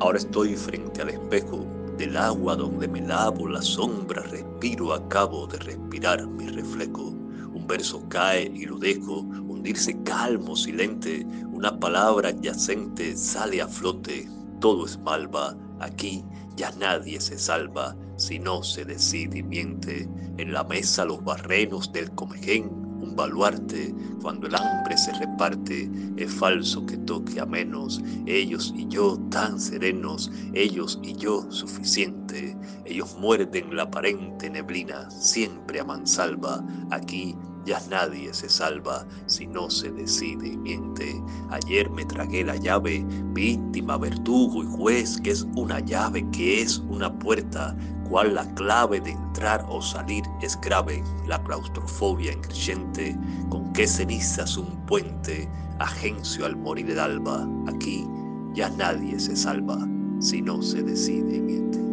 Ahora estoy frente al espejo del agua donde me lavo la sombra, respiro, acabo de respirar mi reflejo. Un verso cae y lo dejo hundirse calmo, silente, una palabra adyacente sale a flote, todo es malva, aquí ya nadie se salva si no se decide y miente. En la mesa los barrenos del comején un baluarte, cuando el hambre se reparte, es falso que toque a menos, ellos y yo tan serenos, ellos y yo suficiente, ellos muerden la aparente neblina, siempre a mansalva, aquí ya nadie se salva si no se decide y miente. Ayer me tragué la llave, víctima, verdugo y juez, que es una llave, que es una puerta, cual la clave de entrar o salir es grave, la claustrofobia increyente, con qué cenizas un puente, agencio al morir el alba, aquí ya nadie se salva si no se decide.